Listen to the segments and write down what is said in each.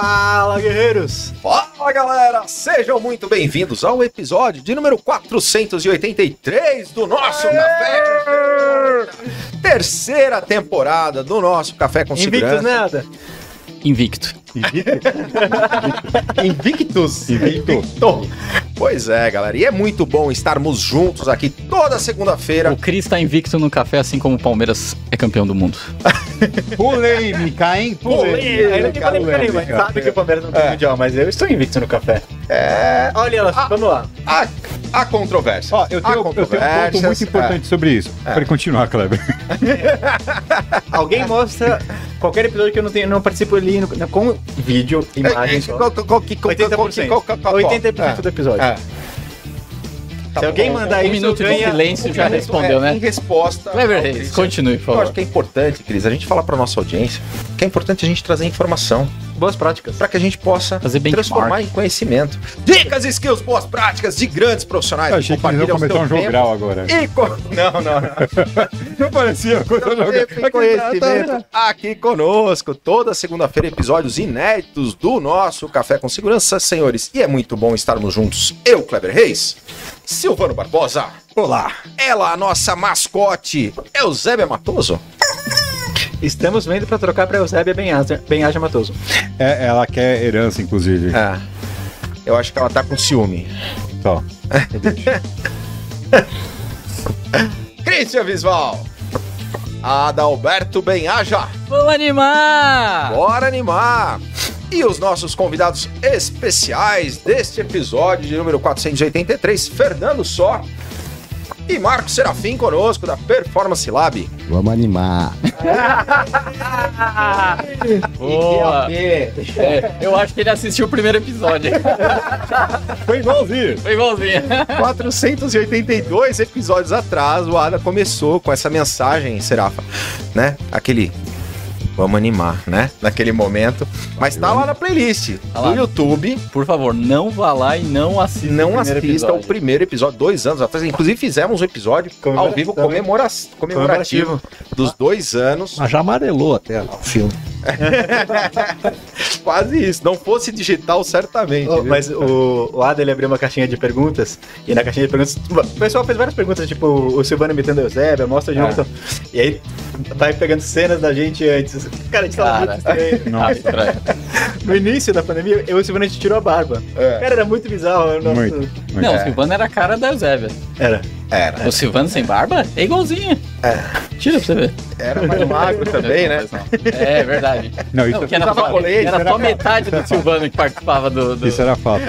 Fala, guerreiros! Fala, galera! Sejam muito bem-vindos ao episódio de número 483 do nosso Café. Terceira temporada do nosso Café com Invictus Segurança. nada. Invicto. Invictus. Invicto. Pois é, galera. E é muito bom estarmos juntos aqui toda segunda-feira. O Cris tá invicto no café, assim como o Palmeiras é campeão do mundo. Polêmica, hein? Polêmica, ainda tem polêmica nenhuma. Sabe que o Palmeiras não tem É. mundial, mas eu estou invicto no café. É. Olha ela, Ah. vamos lá. Há, há controvérsia. Ó, eu tenho, eu tenho um ponto muito importante sobre isso. Pode continuar, Kleber. Alguém mostra qualquer episódio que eu não, tenho, não participo ali no- com vídeo, É, imagem. é, só. qual- qual- qual- que- qual- 80%. qual- qual- qual- 80% do episódio. É. Tá Se alguém bom. mandar Um isso, minuto de ganha... silêncio já É, respondeu, Em né? resposta. Clever Reis, continue, por Eu acho favor. que é importante, Cris, a gente falar para nossa audiência que é importante a gente trazer informação Boas práticas. para que a gente possa transformar em conhecimento. Dicas, skills, boas práticas de grandes profissionais. Eu achei que eles iam começar um jogral agora. E co... Não, não, não. Não parecia coisa Tempo e conhecimento aqui conosco. Toda segunda-feira, episódios inéditos do nosso Café com Segurança, senhores. E é muito bom estarmos juntos. Eu, Kleber Reis, Silvano Barbosa. Olá. Ela, a nossa mascote, Eusébia Matoso. Estamos vendo pra trocar pra Eusébia Benhaja, Benhaja Matoso. É, ela quer herança, inclusive. É. Eu acho que ela tá com ciúme. Só. Cristian Visval. Adalberto Benhaja. Vamos animar! Bora animar! E os nossos convidados especiais deste episódio de número 483, Fernando Só e Marco Serafim conosco da Performance Lab. Vamos animar. Boa! É, eu acho que ele assistiu o primeiro episódio. Foi igualzinho. Foi igualzinho. 482 episódios atrás, o Ada começou com essa mensagem, Serafa, né? Aquele. Vamos animar, né? Naquele momento. Mas tá lá na playlist Tá do lá. YouTube. Por favor, não vá lá e não assista Não o primeiro assista episódio. o primeiro episódio, dois anos atrás. Inclusive, fizemos um episódio ao vivo comemora comemorativo dos dois anos. Mas já amarelou até lá, o filme. Quase isso. Não fosse digital, certamente. Oh, mas o, o Ada ele abriu uma caixinha de perguntas e na caixinha de perguntas o pessoal fez várias perguntas, tipo o Silvano imitando a Eusébia, mostra de novo. É. então. E aí vai pegando cenas da gente antes. Cara, a gente tava muito estranho. Estranho. No início da pandemia, eu e o Silvano a gente tirou a barba. É. Cara, era muito bizarro. o nosso- Muito. muito. Não, o Silvano era a cara da Eusébia. Era. Era. O Silvano sem barba é igualzinho. Tira pra você ver. Era mais magro também, né? É verdade. Não, isso, Não, porque era, só, colete, era era só metade do Silvano que participava do. do- isso era fato.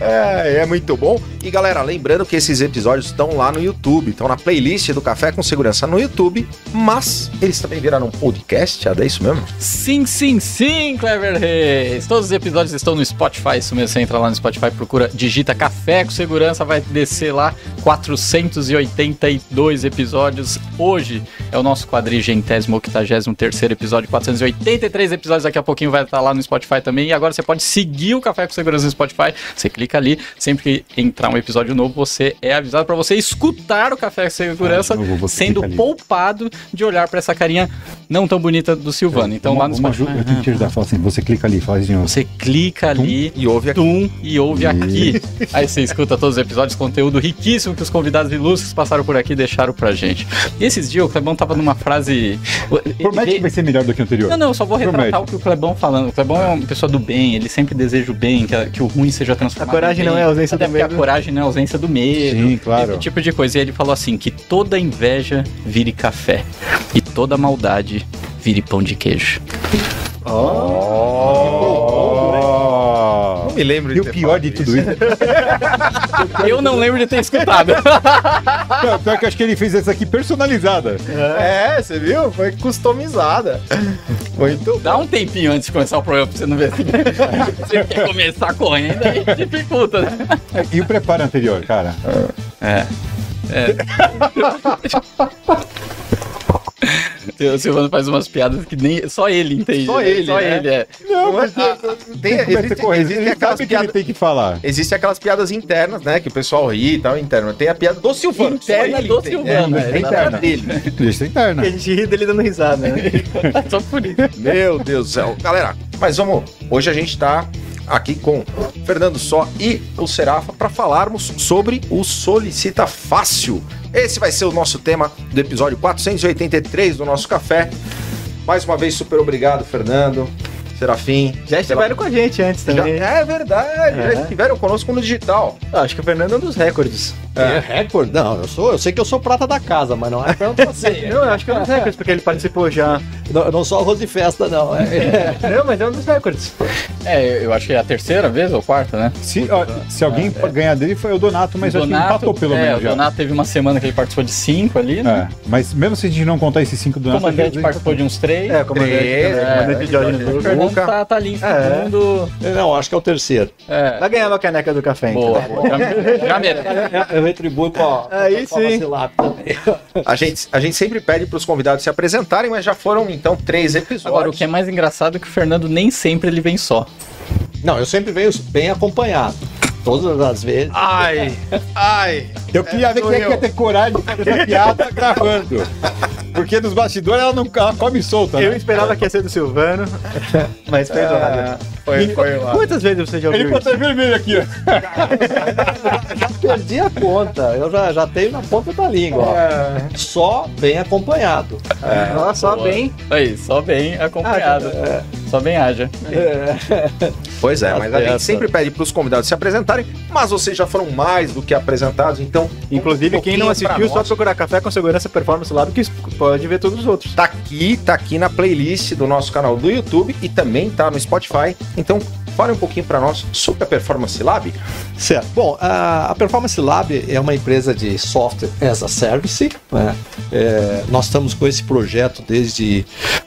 É, é muito bom. E galera, lembrando que esses episódios estão lá no YouTube, estão na playlist do Café com Segurança no YouTube, mas eles também viraram um podcast, é isso mesmo? Sim, sim, sim, Clever Reis. Todos os episódios estão no Spotify. Isso mesmo, você entra lá no Spotify, procura, digita Café com Segurança, vai descer lá. 482 episódios. Hoje é o nosso quadrigentésimo, octagésimo terceiro episódio, 483 episódios. Daqui a pouquinho vai estar lá no Spotify também. E agora você pode seguir o Café com Segurança no Spotify. Você clica ali, sempre que entrar um episódio novo, você é avisado para você escutar o Café com Segurança, Ah, novo, sendo poupado de olhar para essa carinha não tão bonita do Silvano. Então lá no Vamos- Spotify. Eu tenho que te ajudar. Fala assim, você clica ali, faz de novo. Você clica ali, E ouve aqui. tum, e ouve aqui. Aí você escuta todos os episódios, conteúdo riquíssimo que os convidados ilustres passaram por aqui e deixaram pra gente. E esses dias o Clebão tava numa frase. Promete que vai ser melhor do que o anterior. Não, não, eu só vou retratar Promete. o que o Clebão falando. O Clebão é uma pessoa do bem, ele sempre deseja o bem, que, a- que o ruim seja transformado. A coragem não é a ausência Até do medo. A coragem não é a ausência do medo. Sim, claro. Esse tipo de coisa. E ele falou assim: que toda inveja vire café e toda maldade vire pão de queijo. Oh. Não me lembro E o ter pior falado de tudo isso. Eu não lembro de ter escutado. Pior, pior que eu acho que ele fez essa aqui personalizada. É, você viu? Foi customizada. Muito Dá um tempinho antes de começar o programa pra você não ver. Você quer começar correndo, aí dificulta, né? E o preparo anterior, cara? É. É. O Silvano faz umas piadas que nem só ele entende. Só né? ele, Só né? ele, é. Não, é- porque ah, tem- tem, existe- existe, existem ele aquelas sabe que ele piadas- tem que falar. Existem aquelas piadas internas, né? Que o pessoal ri e tal, interna. Tem a piada do Silvano. Interna do entende. Silvano, É, é, é interna dele. Deixa interna. Que a gente ri dele dando risada, né? Só por isso. Meu Deus do céu. Galera, mas vamos. Hoje a gente tá aqui com Fernando Só e o Serafa para falarmos sobre o Solicita Fácil. Esse vai ser o nosso tema do episódio 483 do nosso café. Mais uma vez, super obrigado, Fernando, Serafim. Já estiveram com a gente antes Já, também. é verdade, É. já estiveram conosco no digital. Acho que o Fernando é um dos recordes. É. recorde? Não, eu sou, eu sei que eu sou prata da casa, mas não é pra você. Não, eu acho que é um dos recordes, porque ele participou já. não, eu não sou arroz de festa, não. É, Não, mas é um dos recordes. É, eu acho que é a terceira vez ou quarta, né? Se, ó, se alguém ganhar dele foi o Donato, mas o acho que ele empatou pelo é, menos o já. Donato teve uma semana que ele participou de cinco ali, né? É, mas mesmo se a gente não contar esses cinco do O Donato... comandante ele- participou de uns três. É, comandante, Três, é, comandante Jorge Jorge o. Fernando tá, tá ali em É. segundo. não, acho que é o terceiro. É. Vai ganhar uma caneca do café, então. Boa, boa. Já, já. Eu, retribuo com a, Aí com a sim. também. A gente, a gente sempre pede para os convidados se apresentarem, mas já foram então três episódios. Agora, o que é mais engraçado é que o Fernando nem sempre ele vem só. Não, eu sempre venho bem acompanhado. Todas as vezes. Ai, ai. Eu queria ver sou quem é que ia ter coragem de fazer essa piada gravando. Porque nos bastidores ela não ela come solta, Eu né? esperava que ia ser do Silvano, mas fez Ah, foi, foi lá. Quantas vezes você já Ele ouviu isso? botou vermelho aqui, ó. Já perdi a conta. Eu já, já tenho na ponta da língua. ó. Só bem acompanhado. Nossa, só bem. Aí, só bem acompanhado. Só bem haja. Pois é, mas a gente sempre pede para os convidados se apresentarem, mas vocês já foram mais do que apresentados, então. Inclusive, um quem não assistiu, só procurar Café com Segurança Performance Lab, que pode ver todos os outros. Tá aqui, tá aqui na playlist do nosso canal do YouTube e também tá no Spotify. Então, fale um pouquinho para nós sobre a Performance Lab. Certo. Bom, a, Performance Lab é uma empresa de software as a service. né? É, nós estamos com esse projeto desde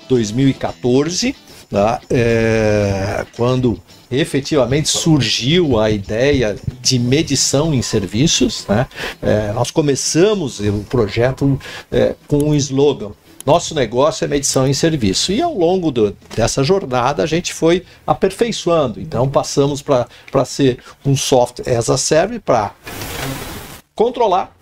2014, tá? É, quando efetivamente surgiu a ideia de medição em serviços. Né? É, nós começamos o projeto é, com um slogan. Nosso negócio é medição em serviço. E ao longo do- dessa jornada a gente foi aperfeiçoando. Então passamos para ser um software as a service para controlar,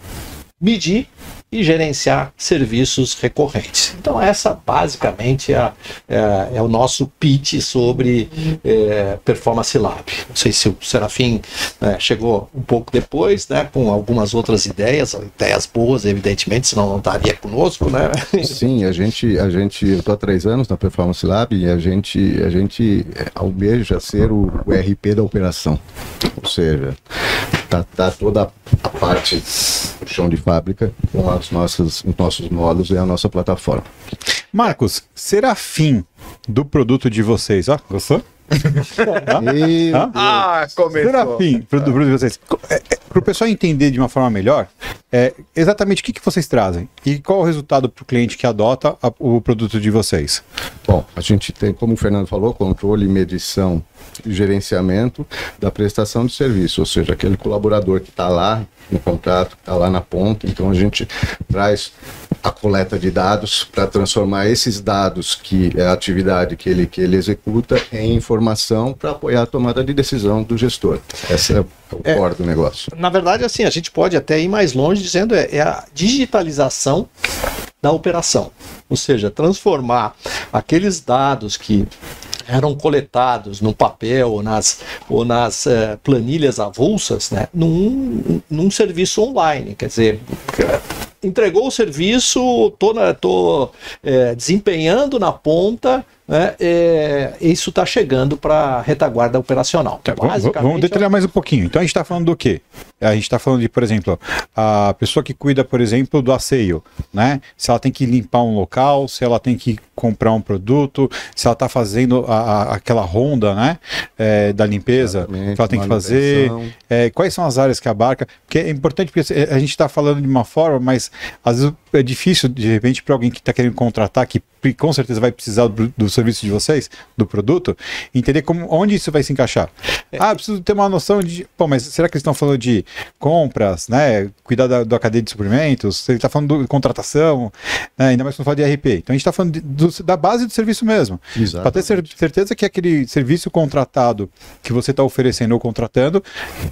medir e gerenciar serviços recorrentes. Então essa basicamente é, é- é o nosso pitch sobre é, Performance Lab. Não sei se o Serafim né, chegou um pouco depois, né, com algumas outras ideias, ideias boas, evidentemente, senão não estaria conosco, né? Sim, a gente, a gente, eu estou há três anos na Performance Lab e a gente, a gente é, almeja ser o, o RP da operação. Ou seja, tá, tá toda a parte do chão de fábrica com as nossas, os nossos módulos e a nossa plataforma. Marcos, serafim do produto de vocês, ó. Gostou? Hã? Ah, começou. Serafim, pro, do produto de vocês. Para o pessoal entender de uma forma melhor, é, exatamente o que, que vocês trazem e qual o resultado para o cliente que adota a- o produto de vocês. Bom, a gente tem, como o Fernando falou, controle, medição e gerenciamento da prestação de serviço, ou seja, aquele colaborador que está lá no contrato, que está lá na ponta. Então a gente traz a coleta de dados para transformar esses dados que é a atividade que ele que ele executa em informação para apoiar a tomada de decisão do gestor. Esse é o É. core do negócio. Na verdade, assim, a gente pode até ir mais longe dizendo é, é a digitalização da operação. Ou seja, transformar aqueles dados que eram coletados no papel ou nas, ou nas eh, planilhas avulsas né, num, num serviço online. Quer dizer, entregou o serviço, tô, na- tô eh, desempenhando na ponta, né, eh, isso está chegando para a retaguarda operacional. Tá, vamos, Basicamente, vamos detalhar mais um pouquinho. Então a gente está falando do quê? A gente está falando de, por exemplo, a pessoa que cuida, por exemplo, do asseio, né? Se ela tem que limpar um local, se ela tem que comprar um produto, se ela está fazendo a- a- aquela ronda, né? é, da limpeza Exatamente, que ela tem que fazer. É, quais são as áreas que abarca? Porque é importante, porque a gente está falando de uma forma, mas às vezes é difícil, de repente, para alguém que está querendo contratar, que com certeza vai precisar do, do serviço de vocês, do produto, entender como, onde isso vai se encaixar. Ah, eu preciso ter uma noção de. Pô, mas será que eles estão falando de compras, né? Cuidar da, da cadeia de suprimentos? Ele está falando de contratação, né? ainda mais quando fala de RP. Então a gente está falando de, do, da base do serviço mesmo. Para ter cer certeza que aquele serviço contratado que você está oferecendo ou contratando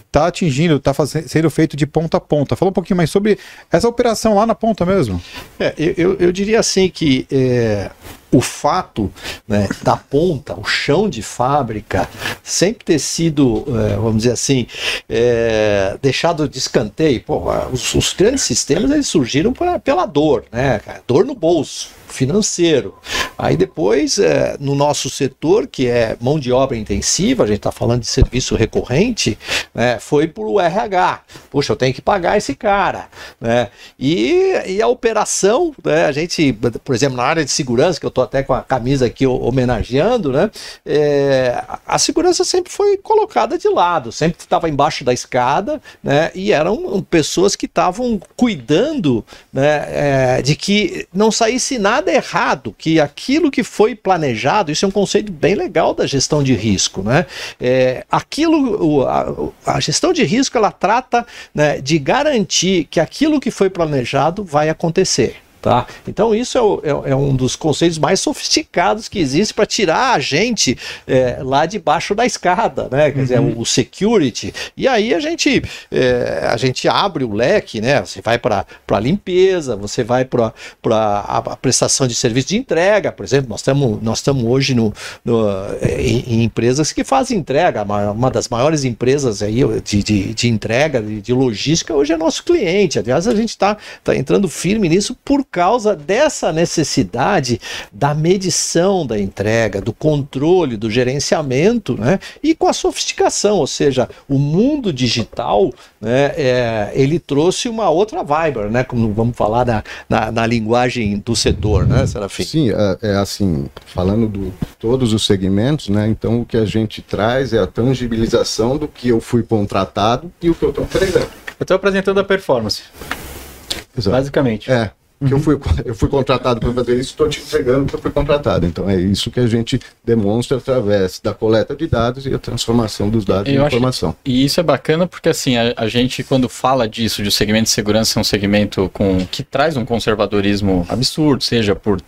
está atingindo, está sendo feito de ponta a ponta. Fala um pouquinho mais sobre essa operação lá na ponta mesmo. É, eu, eu diria assim que é, o fato né, da ponta, o chão de fábrica, sempre ter sido, é, vamos dizer assim, é, deixado de escanteio. Pô, os, os, grandes sistemas eles surgiram pra, pela dor, né? Dor no bolso financeiro. Aí depois, é, no nosso setor, que é mão de obra intensiva, a gente está falando de serviço recorrente, né, foi para o RH. Puxa, eu tenho que pagar esse cara. Né? E, e a operação, né, a gente, por exemplo, na área de segurança, que eu estou até com a camisa aqui homenageando, né, é, a segurança sempre foi colocada de lado, sempre estava embaixo da escada, né, e eram pessoas que estavam cuidando né, é, de que não saísse nada nada errado, que aquilo que foi planejado, isso é um conceito bem legal da gestão de risco, né? É, aquilo, a, a, gestão de risco, ela trata né, de garantir que aquilo que foi planejado vai acontecer. Tá? Então, isso é, o, é, é, um dos conceitos mais sofisticados que existe para tirar a gente é, lá debaixo da escada, né? Quer uhum. dizer, o, o, security. E aí a gente, é, a gente abre o leque, né? Você vai para a limpeza, você vai para a, a prestação de serviço de entrega, por exemplo. Nós estamos nós hoje no, no em, em, empresas que fazem entrega. Uma das maiores empresas aí de, de, de entrega, de, de logística, hoje é nosso cliente. Aliás, a gente está tá entrando firme nisso por causa dessa necessidade da medição da entrega, do controle, do gerenciamento, né? E com a sofisticação, ou seja, o mundo digital, né? É, ele trouxe uma outra vibe, né? Como vamos falar na, na, na linguagem do setor, né, Serafim? Sim, é, é assim, falando de todos os segmentos, né? Então o que a gente traz é a tangibilização do que eu fui contratado e o que eu estou entregando. Eu estou apresentando a performance. Exato. Basicamente. É, que eu, fui, eu fui contratado para fazer isso, estou te entregando que eu fui contratado. Então é isso que a gente demonstra através da coleta de dados e a transformação dos dados eu em informação. Acho, e isso é bacana porque assim, a, a, gente quando fala disso, de o segmento de segurança ser um segmento com, que traz um conservadorismo absurdo, seja por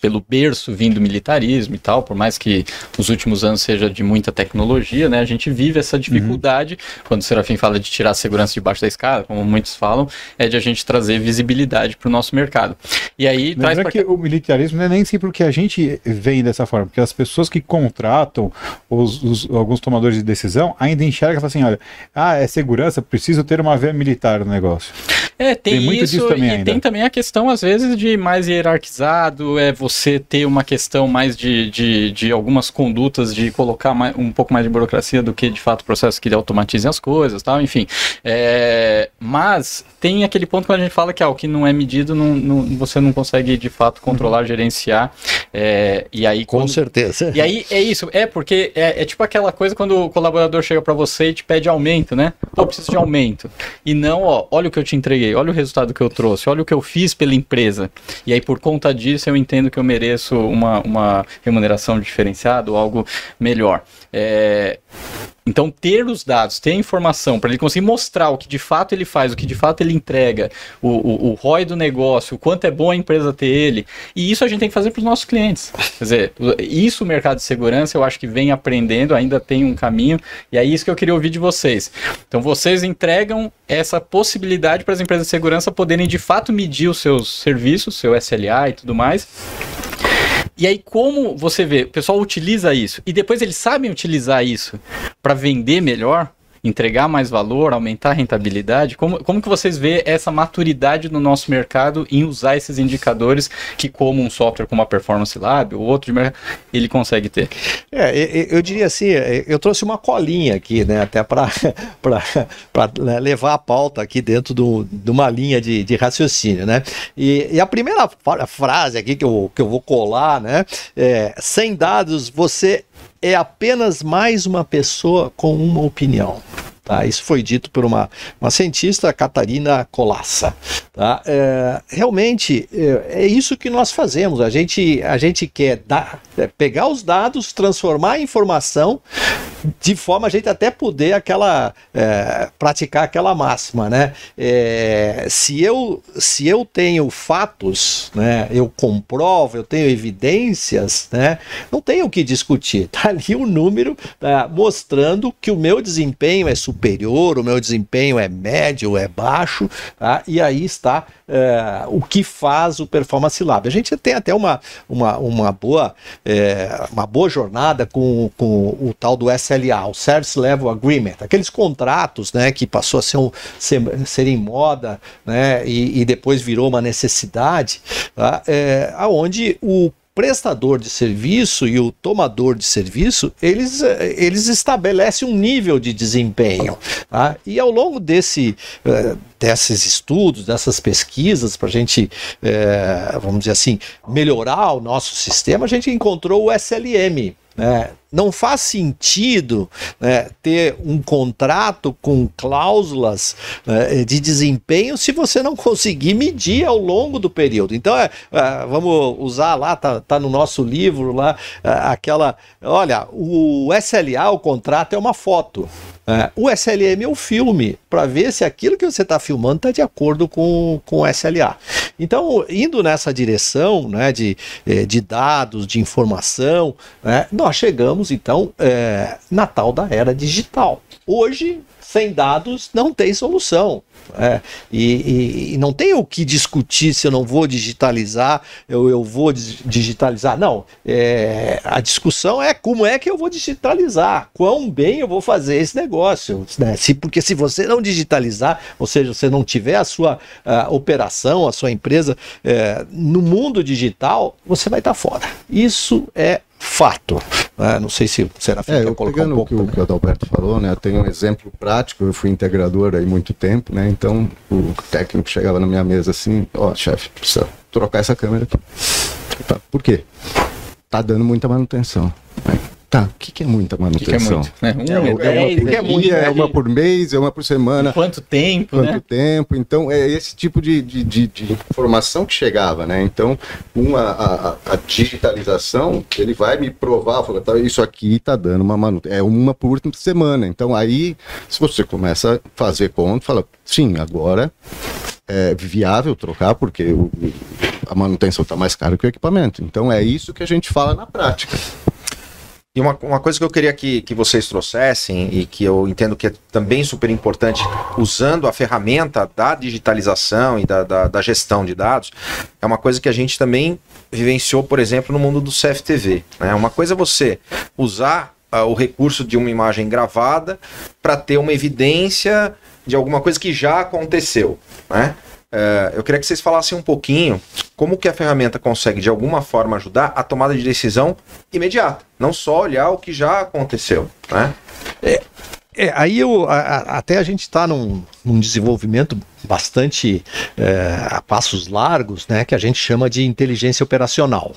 pelo berço vindo do militarismo e tal, por mais que nos últimos anos seja de muita tecnologia, né? A gente vive essa dificuldade, uhum. quando o Serafim fala de tirar a segurança debaixo da escada, como muitos falam, é de a gente trazer visibilidade para o nosso mercado. E aí traz que o militarismo não é nem sempre o que a gente vem dessa forma, porque as pessoas que contratam os, os, alguns tomadores de decisão ainda enxergam e falam assim, olha, ah, é segurança, preciso ter uma veia militar no negócio. É, tem, tem muito isso disso também e ainda. tem também a questão, às vezes, de mais hierarquizado, é você você ter uma questão mais de, de, de algumas condutas, de colocar mais, um pouco mais de burocracia do que de fato processos que automatizem as coisas, tal, enfim. É, mas tem aquele ponto que a gente fala que ah, o que não é medido não, não, você não consegue de fato controlar, uhum. gerenciar. É, e aí com quando, certeza. E aí é isso, é porque é, é tipo aquela coisa quando o colaborador chega para você e te pede aumento, né? Pô, preciso de aumento. E não, ó, olha o que eu te entreguei, olha o resultado que eu trouxe, olha o que eu fiz pela empresa. E aí por conta disso eu entendo que eu mereço uma, uma remuneração diferenciada ou algo melhor. É, então, ter os dados, ter a informação, para ele conseguir mostrar o que de fato ele faz, o que de fato ele entrega, o, o, o ROI do negócio, o quanto é bom a empresa ter ele. E isso a gente tem que fazer para os nossos clientes. Quer dizer, isso o mercado de segurança eu acho que vem aprendendo, ainda tem um caminho, e é isso que eu queria ouvir de vocês. Então, vocês entregam essa possibilidade para as empresas de segurança poderem de fato medir os seus serviços, seu SLA e tudo mais e aí, como você vê, o pessoal utiliza isso? E depois eles sabem utilizar isso para vender melhor, entregar mais valor, aumentar a rentabilidade? Como, como que vocês vê essa maturidade no nosso mercado em usar esses indicadores que como um software como a Performance Lab ou outro de mercado, ele consegue ter? É, eu, diria assim, eu trouxe uma colinha aqui, né, até para né, levar a pauta aqui dentro do, de uma linha de, de raciocínio, né? E, e, a primeira frase aqui que eu, que eu vou colar, né, é, sem dados você é apenas mais uma pessoa com uma opinião. Tá? Isso foi dito por uma, uma cientista, Catarina Colassa. Tá? É, realmente é, é, isso que nós fazemos. A gente, a gente quer dar, é, pegar os dados, transformar em informação, de forma a gente até poder aquela é, praticar aquela máxima, né? É, se eu se eu tenho fatos, né? Eu comprovo, eu tenho evidências, né? Não tenho o que discutir. Tá ali o um número tá, mostrando que o meu desempenho é superior, o meu desempenho é médio, é baixo, tá? E aí está é, o que faz o Performance Lab. A gente tem até uma, uma, uma, boa, é, uma boa jornada com, com o tal do SLA, o Service Level Agreement, aqueles contratos né, que passou a ser, um, ser, ser em moda né, e, e depois virou uma necessidade, tá? é, onde o prestador de serviço e o tomador de serviço, eles, eles estabelecem um nível de desempenho. Tá? E ao longo desse, uh, desses estudos, dessas pesquisas, para a gente, uh, vamos dizer assim, melhorar o nosso sistema, a gente encontrou o SLM, né? Não faz sentido né, ter um contrato com cláusulas né, de desempenho se você não conseguir medir ao longo do período. Então, é, é, vamos usar lá, tá, tá, no nosso livro lá, é, aquela. Olha, o SLA, o contrato, é uma foto. É, o SLM é o filme, para ver se aquilo que você está filmando está de acordo com, com o SLA. Então, indo nessa direção né, de, é, de dados, de informação, né, nós chegamos então é, na tal da era digital. Hoje, sem dados não tem solução. É, e, e, não tem o que discutir se eu não vou digitalizar, eu, eu vou digitalizar. Não, é, a discussão é como é que eu vou digitalizar, quão bem eu vou fazer esse negócio. Né? Se, porque se você não digitalizar, ou seja, você não tiver a sua a operação, a sua empresa é, no mundo digital, você vai estar fora. Isso é fato. Né? Não sei se o Serafim é, quer colocar um pouco. O que o Adalberto falou, né? Eu tenho um exemplo prático, eu fui integrador aí muito tempo, né? Então o técnico chegava na minha mesa assim, ó, oh, chefe, precisa trocar essa câmera aqui. Por quê? Tá dando muita manutenção. Tá, o que, que, é muita manutenção? Que que é, muito, né? um, é, é, uma por é, dia, é uma por mês, é uma por semana. Quanto tempo, Quanto né? tempo. Então, é esse tipo de, de, de, de informação que chegava, né? Então, com a, a, a, digitalização, ele vai me provar, falar, tá, isso aqui está dando uma manutenção. É uma por semana. Então, aí, se você começa a fazer conta, fala, sim, agora é viável trocar, porque o, a manutenção está mais cara que o equipamento. Então, é isso que a gente fala na prática. E uma, uma coisa que eu queria que, que vocês trouxessem e que eu entendo que é também super importante, usando a ferramenta da digitalização e da, da, da gestão de dados, é uma coisa que a gente também vivenciou, por exemplo, no mundo do CFTV. Né? Uma coisa é você usar uh, o recurso de uma imagem gravada para ter uma evidência de alguma coisa que já aconteceu. Né? Uh, eu queria que vocês falassem um pouquinho como que a ferramenta consegue de alguma forma ajudar a tomada de decisão imediata, não só olhar o que já aconteceu, né? É, é, aí eu, a, a, até a gente está num, num, desenvolvimento bastante é, a passos largos, né, que a gente chama de inteligência operacional.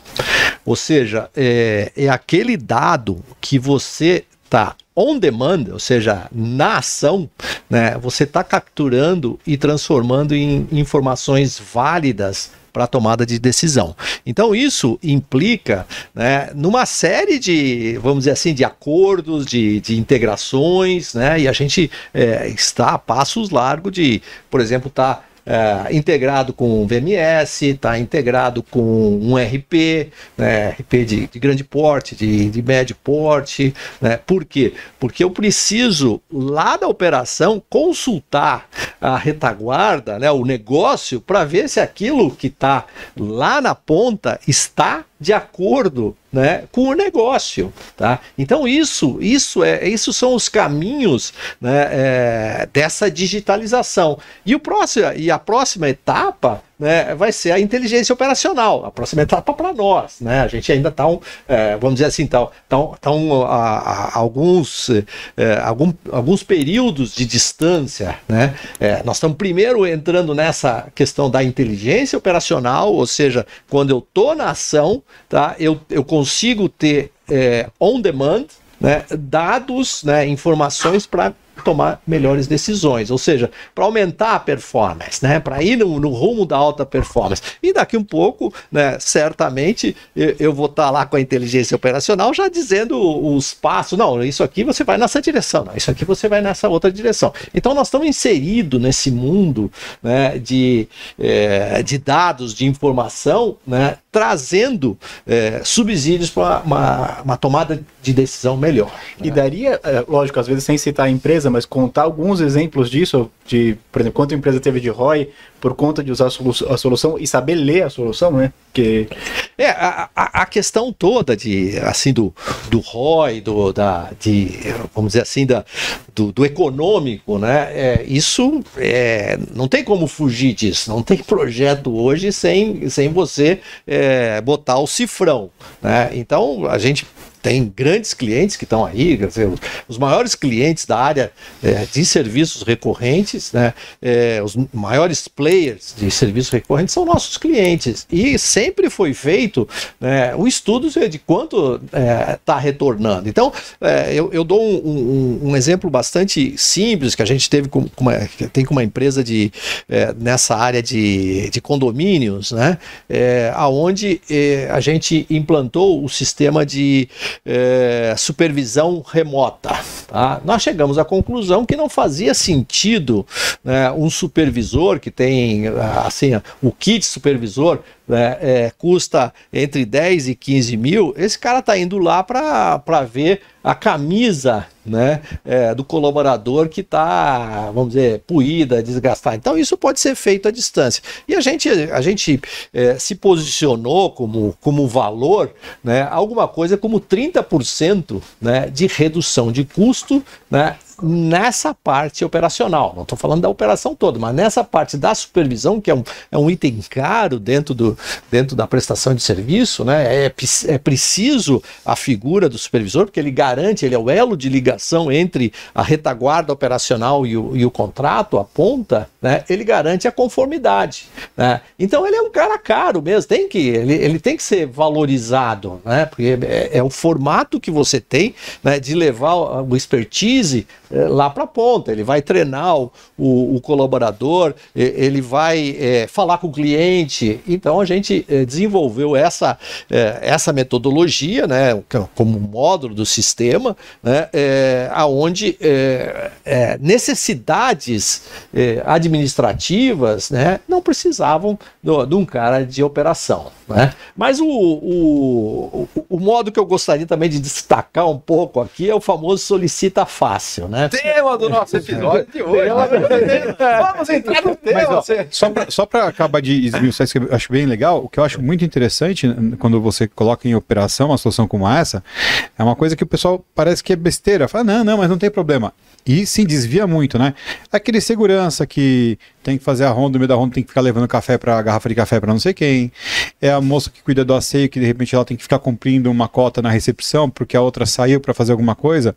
Ou seja, é, é aquele dado que você está on demand, ou seja, na ação, né, você está capturando e transformando em informações válidas para tomada de decisão. Então isso implica né, numa série de, vamos dizer assim, de acordos, de, de integrações, né, e a gente é, está a passos largos de, por exemplo, estar tá é, integrado com o VMS, está integrado com um RP, né, RP de, de, grande porte, de, de médio porte. Né? Por quê? Porque eu preciso, lá da operação, consultar a retaguarda, né, o negócio, para ver se aquilo que está lá na ponta está de acordo né, com o negócio, tá? Então isso, isso é, isso são os caminhos né, é, dessa digitalização. E o próximo, e a próxima etapa né, vai ser a inteligência operacional, a próxima etapa para nós. Né? A gente ainda está, um, é, vamos dizer assim, tá, tá um, a, a, alguns, é, algum, alguns períodos de distância. Né? É, nós estamos primeiro entrando nessa questão da inteligência operacional, ou seja, quando eu estou na ação, tá, eu, eu consigo ter é, on demand né, dados, né, informações para tomar melhores decisões, ou seja, para aumentar a performance, né? Para ir no, no, rumo da alta performance. E daqui um pouco, né? Certamente eu, eu vou estar tá lá com a inteligência operacional já dizendo os passos. Não, isso aqui você vai nessa direção, não, isso aqui você vai nessa outra direção. Então nós estamos inseridos nesse mundo né, de, é, de dados, de informação, né? Trazendo é, subsídios para uma, uma tomada de decisão melhor. E né? daria, é, lógico, às vezes sem citar a empresa, mas contar alguns exemplos disso, de, por exemplo, quanto a empresa teve de ROI por conta de usar a, solu a solução e saber ler a solução, né? Que... É, a, a, questão toda de, assim, do, do ROI, do, da, de, vamos dizer assim, da, do, do econômico, né? É, isso é, não tem como fugir disso, não tem projeto hoje sem, sem você é, botar o cifrão, né? Então, a gente tem grandes clientes que estão aí, dizer, os maiores clientes da área é, de serviços recorrentes, né, é, os maiores players de serviços recorrentes são nossos clientes. E sempre foi feito né, um estudo de quanto está é, tá retornando. Então, é, eu, eu, dou um, um, um, exemplo bastante simples que a gente teve com, com uma, tem com uma empresa de, é, nessa área de, de condomínios, né, é, aonde a gente implantou o sistema de é, supervisão remota. Tá? Nós chegamos à conclusão que não fazia sentido né, um supervisor que tem assim o kit supervisor né, é, custa entre 10 e 15 mil, esse cara está indo lá para ver a camisa né, é, do colaborador que está, vamos dizer, puída, desgastada. Então, isso pode ser feito à distância. E a gente, a gente é, se posicionou como, como valor né, alguma coisa como 30% né, de redução de custo né, nessa parte operacional. Não estou falando da operação toda, mas nessa parte da supervisão, que é um, é um item caro dentro, do, dentro da prestação de serviço, né? é, é preciso a figura do supervisor, porque ele garante, ele é o elo de ligação entre a retaguarda operacional e o, e o contrato, a ponta, né? ele garante a conformidade. Né? Então ele é um cara caro mesmo, tem que, ele, ele tem que ser valorizado, né? porque é, é o formato que você tem né? de levar o expertise é, lá para a ponta. Ele vai treinar o, o, o colaborador, ele vai é, falar com o cliente. Então a gente é, desenvolveu essa, é, essa metodologia, né, é como módulo do sistema, né, é, aonde necessidades administrativas, né, não precisavam do, de um cara de operação. Né? Mas o, o, o, modo que eu gostaria também de destacar um pouco aqui é o famoso solicita fácil. Né? Tema do nosso episódio de hoje. Vamos entrar no tema. Mas, ó, só para acabar de esmiuçar isso que eu acho bem legal, o que eu acho muito interessante quando você coloca em operação uma solução como essa, é uma coisa que o pessoal parece que é besteira. Fala, não, não, mas não tem problema. E sim, desvia muito, né? Aquele segurança que tem que fazer a ronda, no meio da ronda tem que ficar levando café para garrafa de café para não sei quem. É a moça que cuida do asseio que de repente ela tem que ficar cumprindo uma cota na recepção porque a outra saiu para fazer alguma coisa.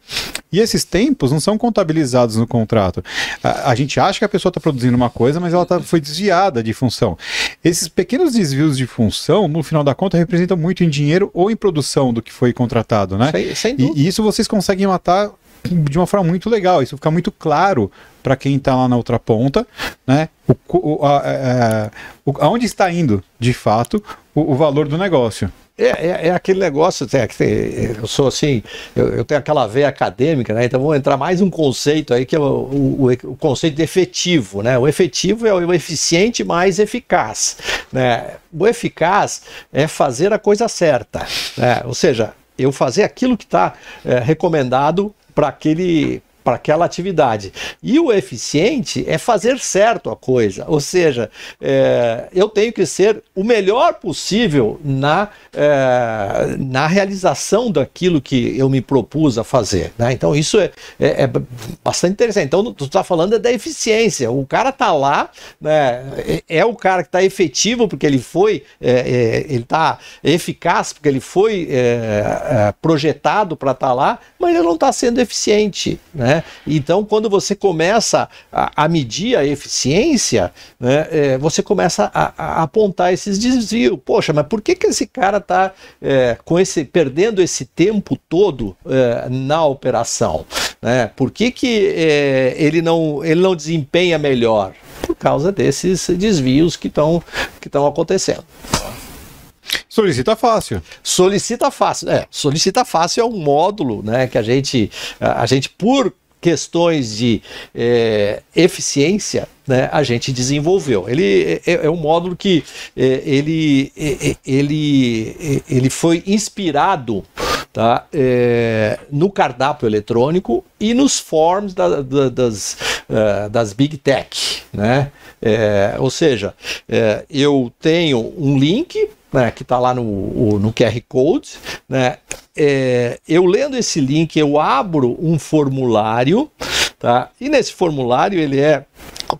E esses tempos não são contabilizados no contrato. A, a gente acha que a pessoa está produzindo uma coisa, mas ela tá, foi desviada de função. Esses pequenos desvios de função, no final da conta, representam muito em dinheiro ou em produção do que foi contratado, né? Sem, sem e, e isso vocês conseguem matar de uma forma muito legal. Isso fica muito claro para quem está lá na outra ponta, né? O, o, a, a, é, o, aonde está indo, de fato, o, o valor do negócio. É, é, é, aquele negócio, eu sou assim, eu, eu, tenho aquela veia acadêmica, né? Então vou entrar mais um conceito aí que é o, o, o, conceito de efetivo, né? O efetivo é o eficiente mais eficaz, né? O eficaz é fazer a coisa certa, né? Ou seja, eu fazer aquilo que está é, recomendado para aquele para aquela atividade. E o eficiente é fazer certo a coisa, ou seja, é, eu tenho que ser o melhor possível na, é, na realização daquilo que eu me propus a fazer. Né? Então isso é, é, é bastante interessante. Então tu está falando da eficiência. O cara está lá, né, é, é, o cara que está efetivo porque ele foi, é, é, ele está eficaz porque ele foi projetado para estar tá lá, mas ele não está sendo eficiente, né? Né? Então, quando você começa a, a medir a eficiência, né, é, você começa a, a apontar esses desvios. Poxa, mas por que, que esse cara está é, com esse perdendo esse tempo todo é, na operação? Né? Por que, que é, ele, não, ele não desempenha melhor? Por causa desses desvios que estão que acontecendo. Solicita fácil. Solicita fácil. É, solicita fácil é um módulo, né, que a gente, a a gente por questões de é, eficiência, né, a gente desenvolveu. Ele é, é um módulo que é, ele, é, é, ele, é, ele foi inspirado tá, é, no cardápio eletrônico e nos forms da- da- das, eh, das Big Tech. Né? É, ou seja, é, eu tenho um link né, que está lá no, no QR Code, né? É, eu lendo esse link, eu abro um formulário, tá? E nesse formulário ele é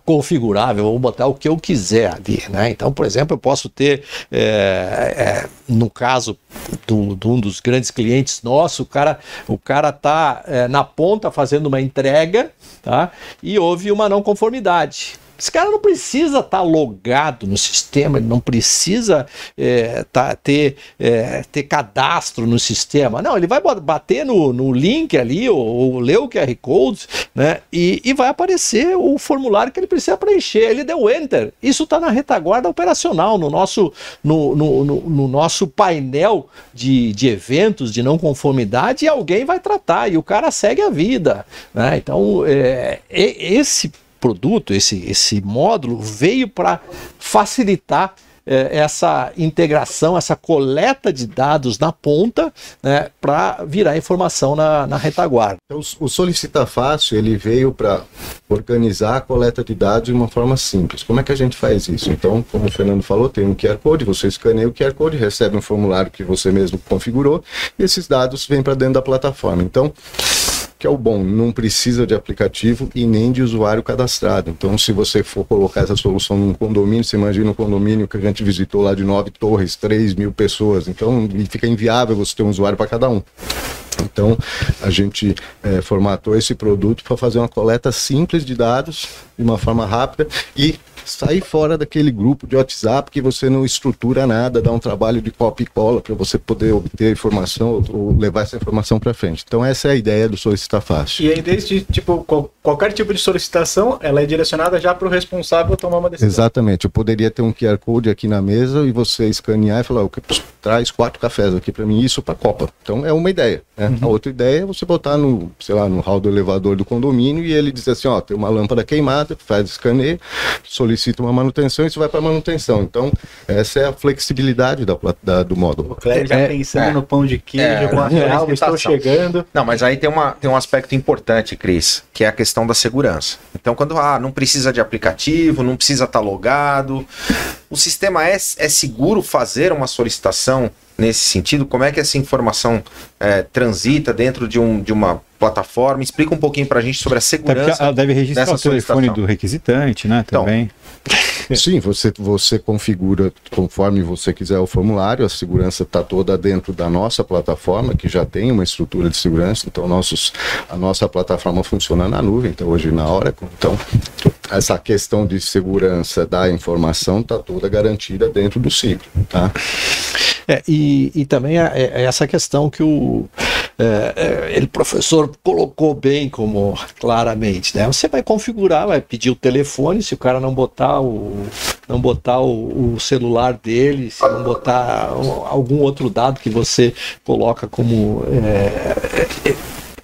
configurável, vou botar o que eu quiser ali, né? Então, por exemplo, eu posso ter, é, é, no caso do, de um dos grandes clientes nosso, o cara, o cara tá é, na ponta fazendo uma entrega, tá? E houve uma não conformidade. Esse cara não precisa estar logado no sistema, ele não precisa é, tá- ter, é, ter cadastro no sistema. Não, ele vai bater no, no link ali, ou, ou ler o QR Code, né? E, e vai aparecer o formulário que ele precisa preencher. Ele deu enter. Isso está na retaguarda operacional, no nosso, no, no, no- no nosso painel de, de eventos de não conformidade, e alguém vai tratar, e o cara segue a vida. Né? Então, é, esse produto, esse, esse módulo, veio para facilitar eh, essa integração, essa coleta de dados na ponta, né, para virar informação na, na retaguarda. Então, o Solicita Fácil ele veio para organizar a coleta de dados de uma forma simples. Como é que a gente faz isso? Então, como o Fernando falou, tem um QR Code, você escaneia o QR Code, recebe um formulário que você mesmo configurou e esses dados vêm para dentro da plataforma. Então, que é o bom, não precisa de aplicativo e nem de usuário cadastrado. Então, se você for colocar essa solução num condomínio, você imagina um condomínio que a gente visitou lá de nove torres, 3 mil pessoas. Então, fica inviável você ter um usuário para cada um. Então, a gente eh, formatou esse produto para fazer uma coleta simples de dados, de uma forma rápida e sair fora daquele grupo de WhatsApp que você não estrutura nada, dá um trabalho de copia e cola para você poder obter informação ou, levar essa informação para frente. Então, essa é a ideia do Solicitar Fácil. E aí, desde tipo, qual- qualquer tipo de solicitação, ela é direcionada já para o responsável tomar uma decisão. Exatamente, eu poderia ter um QR Code aqui na mesa e você escanear e falar, "Eu quero- traz quatro cafés aqui para mim, isso para Copa. Então é uma ideia. Né? A outra ideia é você botar no, sei lá, no hall do elevador do condomínio e ele diz assim, ó, tem uma lâmpada queimada, faz escaneio, solicita uma manutenção e isso vai para manutenção. Então essa é a flexibilidade da, da- do O módulo. Cléber já É, pensando é. no pão de queijo, É, com a é, real, estou chegando. Não, mas aí tem, uma, tem um aspecto importante, Cris, que é a questão da segurança. Então, quando ah, não precisa de aplicativo, não precisa estar logado, o sistema é, é seguro fazer uma solicitação nesse sentido? Como é que essa informação é, transita dentro de, um, de uma plataforma? Explica um pouquinho pra gente sobre a segurança. ela deve registrar o telefone solicitação. do requisitante, né? Então, Também. Sim, você, você configura conforme você quiser o formulário, a segurança está toda dentro da nossa plataforma, que já tem uma estrutura de segurança, então nossos, a nossa plataforma funciona na nuvem, então hoje na Oracle. Então, essa questão de segurança da informação está toda garantida dentro do ciclo. Tá? É, e, e também é, é essa questão que o é, é, ele, professor colocou bem como claramente, né? Você vai configurar, vai pedir o telefone, se o cara não botar o não botar o, o celular dele, se não botar algum outro dado que você coloca como é, é, é,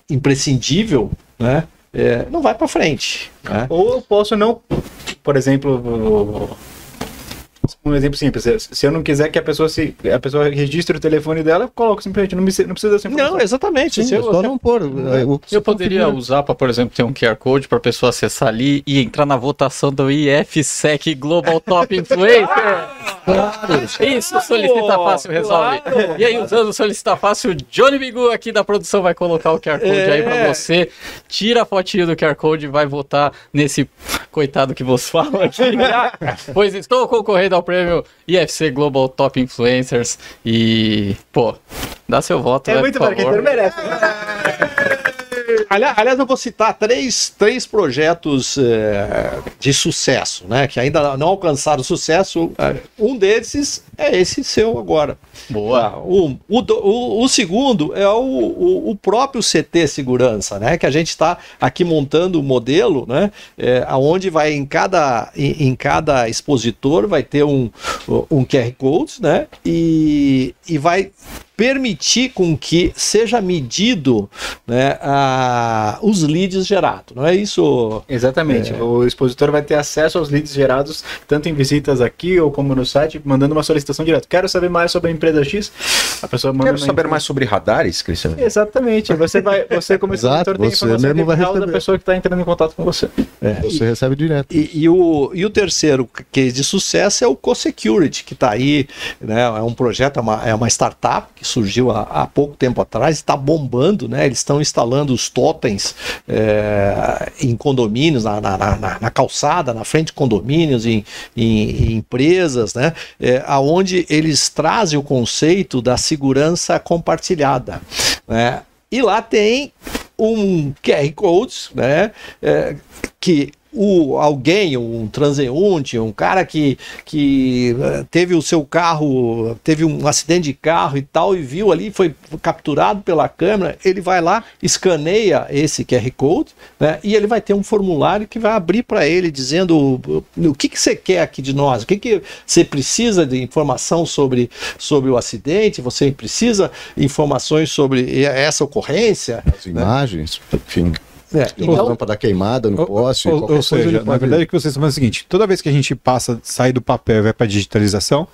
imprescindível, né? É, não vai para frente, né? Ou eu posso não, por exemplo, um exemplo simples, se eu não quiser que a pessoa se a pessoa registre o telefone dela, eu coloco simplesmente, não, me, não precisa dessa informação. Não, exatamente. Sim, Se é eu- só não pôr. é, o- Eu poderia usar para, por exemplo, ter um QR Code para a pessoa acessar ali e entrar na votação do IFSEC Global Top Influencer. Claro. Isso, solicita fácil, resolve. claro. E aí, usando o solicita fácil, o Johnny Bigu aqui da produção vai colocar o QR Code aí É. para você. Tira a fotinha do QR Code e vai votar nesse coitado que vos fala aqui. pois estou concorrendo ao prêmio IFC Global Top Influencers e, pô, dá seu voto, É né, muito por quem favor. merece. aliás, aliás, eu vou citar três, três projetos é, de sucesso, né? Que ainda não alcançaram sucesso. É, um desses é esse seu agora. Boa. Tá, o, o, o, o segundo é o, o, o próprio CT Segurança, né? Que a gente está aqui montando o modelo, né? É, onde vai em cada, em, em cada expositor vai ter um, um QR Code, né? E, e vai permitir com que seja medido né, a, os leads gerados, não é isso? Exatamente. É... O expositor vai ter acesso aos leads gerados tanto em visitas aqui ou como no site, mandando uma solicitação direta. Quero saber mais sobre a empresa X. A pessoa manda Quero saber mais sobre radares, Cristiano. Exatamente. Você vai, você como expositor tem informação mesmo vai receber. da pessoa que está entrando em contato com você. É. Você e, recebe direto. E, e, o, e o terceiro case de sucesso é o Co-Security, que está aí, né, é um projeto, é uma, é uma startup que surgiu há, há pouco tempo atrás, está bombando, né? Eles estão instalando os totens é, em condomínios, na, na, na, na, calçada, na frente de condomínios, em, em, em empresas, né? É, aonde eles trazem o conceito da segurança compartilhada, né? E lá tem um QR Code, né? É, que o, alguém, um transeunte, um cara que, que eh, teve o seu carro, teve um acidente de carro e tal, e viu ali, foi capturado pela câmera, ele vai lá, escaneia esse QR Code, né, e ele vai ter um formulário que vai abrir para ele dizendo o que, que você quer aqui de nós, o que, que você precisa de informação sobre, sobre o acidente, você precisa informações sobre essa ocorrência. As imagens, né? enfim. É, então, lâmpada queimada no poste. Ou, ou seja, na verdade, o que vocês estão falando é o seguinte: toda vez que a gente passa, sai do papel e vai para a digitalização,